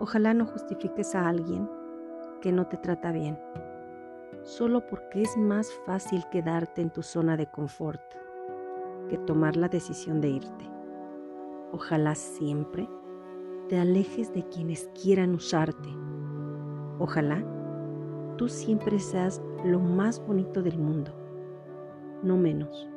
Ojalá no justifiques a alguien que no te trata bien, solo porque es más fácil quedarte en tu zona de confort que tomar la decisión de irte. Ojalá siempre te alejes de quienes quieran usarte. Ojalá tú siempre seas lo más bonito del mundo, no menos.